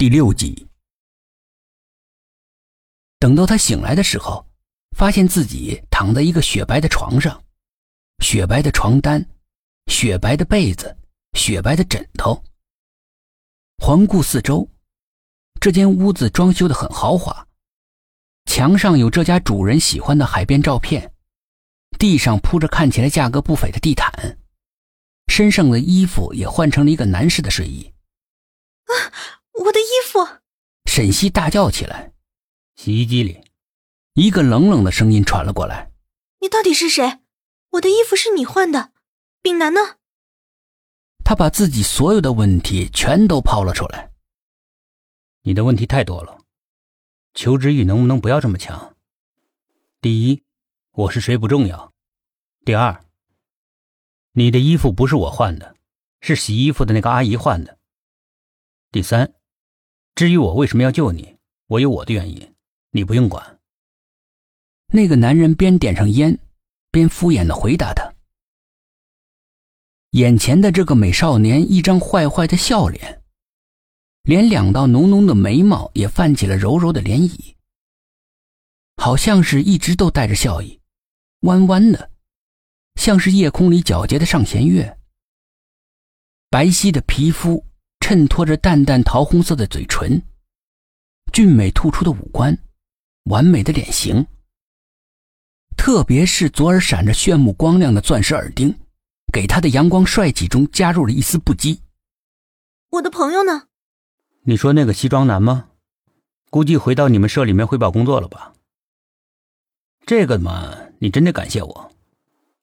第六集。等到他醒来的时候，发现自己躺在一个雪白的床上，雪白的床单，雪白的被子，雪白的枕头。环顾四周，这间屋子装修的很豪华，墙上有这家主人喜欢的海边照片，地上铺着看起来价格不菲的地毯，身上的衣服也换成了一个男士的睡衣。啊，我的衣服！沈西大叫起来。洗衣机里，一个冷冷的声音传了过来：“你到底是谁？我的衣服是你换的，丙南呢？”他把自己所有的问题全都抛了出来。你的问题太多了，求知欲能不能不要这么强？第一，我是谁不重要；第二，你的衣服不是我换的，是洗衣服的那个阿姨换的；第三，至于我为什么要救你，我有我的原因。你不用管。那个男人边点上烟，边敷衍的回答他。眼前的这个美少年，一张坏坏的笑脸，连两道浓浓的眉毛也泛起了柔柔的涟漪，好像是一直都带着笑意，弯弯的，像是夜空里皎洁的上弦月。白皙的皮肤衬托着淡淡桃红色的嘴唇，俊美突出的五官。完美的脸型，特别是左耳闪着炫目光亮的钻石耳钉，给他的阳光帅气中加入了一丝不羁。我的朋友呢？你说那个西装男吗？估计回到你们社里面汇报工作了吧？这个嘛，你真得感谢我，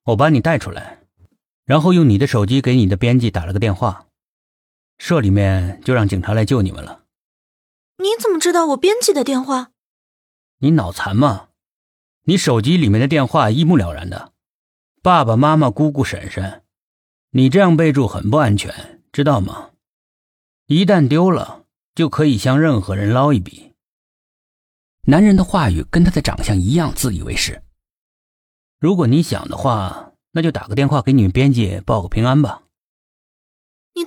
我把你带出来，然后用你的手机给你的编辑打了个电话，社里面就让警察来救你们了。你怎么知道我编辑的电话？你脑残吗？你手机里面的电话一目了然的，爸爸妈妈、姑姑、婶婶，你这样备注很不安全，知道吗？一旦丢了，就可以向任何人捞一笔。男人的话语跟他的长相一样，自以为是。如果你想的话，那就打个电话给你们编辑报个平安吧。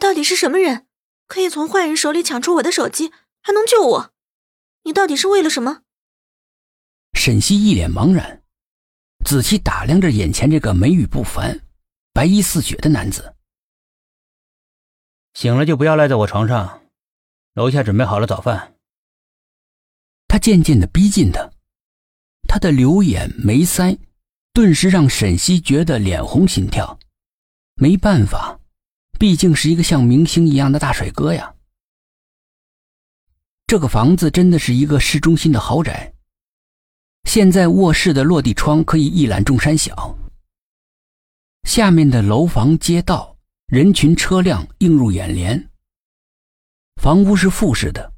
你到底是什么人？可以从坏人手里抢出我的手机，还能救我？你到底是为了什么？沈西一脸茫然，仔细打量着眼前这个眉宇不凡、白衣似雪的男子。醒了就不要赖在我床上，楼下准备好了早饭。他渐渐的逼近他，他的柳眼眉腮，顿时让沈西觉得脸红心跳。没办法，毕竟是一个像明星一样的大帅哥呀。这个房子真的是一个市中心的豪宅。现在卧室的落地窗可以一览众山小，下面的楼房、街道、人群、车辆映入眼帘。房屋是复式的，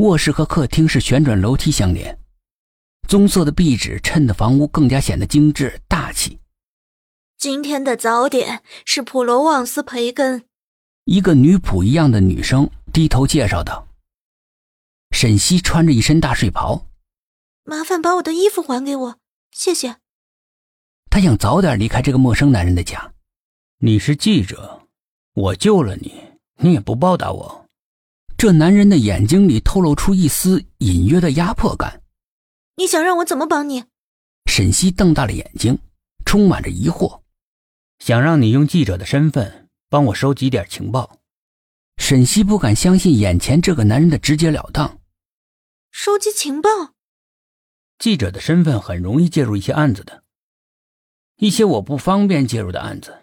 卧室和客厅是旋转楼梯相连，棕色的壁纸衬得房屋更加显得精致。今天的早点是普罗旺斯培根。一个女仆一样的女生低头介绍道：“沈西穿着一身大睡袍。”麻烦把我的衣服还给我，谢谢。他想早点离开这个陌生男人的家。你是记者，我救了你，你也不报答我。这男人的眼睛里透露出一丝隐约的压迫感。你想让我怎么帮你？沈西瞪大了眼睛，充满着疑惑。想让你用记者的身份帮我收集点情报。沈西不敢相信眼前这个男人的直截了当。收集情报。记者的身份很容易介入一些案子的，一些我不方便介入的案子。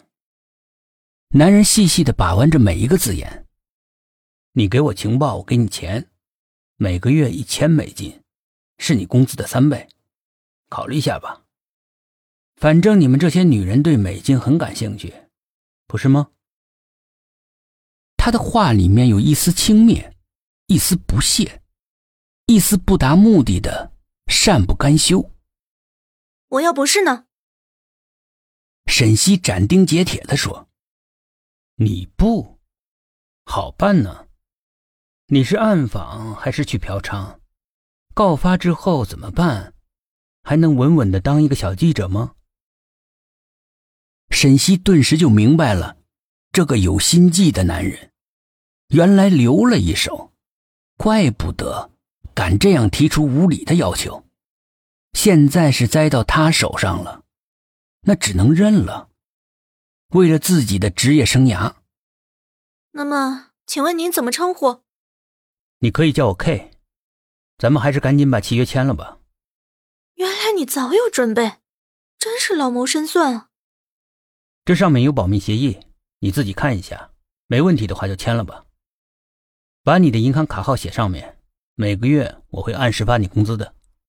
男人细细的把玩着每一个字眼。你给我情报，我给你钱，每个月一千美金，是你工资的三倍，考虑一下吧。反正你们这些女人对美金很感兴趣，不是吗？他的话里面有一丝轻蔑，一丝不屑，一丝不达目的的。善不甘休。我要不是呢？沈西斩钉截铁的说：“你不好办呢？你是暗访还是去嫖娼？告发之后怎么办？还能稳稳的当一个小记者吗？”沈西顿时就明白了，这个有心计的男人，原来留了一手。怪不得敢这样提出无理的要求。现在是栽到他手上了，那只能认了。为了自己的职业生涯。那么，请问您怎么称呼？你可以叫我 K。咱们还是赶紧把契约签了吧。原来你早有准备，真是老谋深算啊！这上面有保密协议，你自己看一下，没问题的话就签了吧。把你的银行卡号写上面，每个月我会按时发你工资的。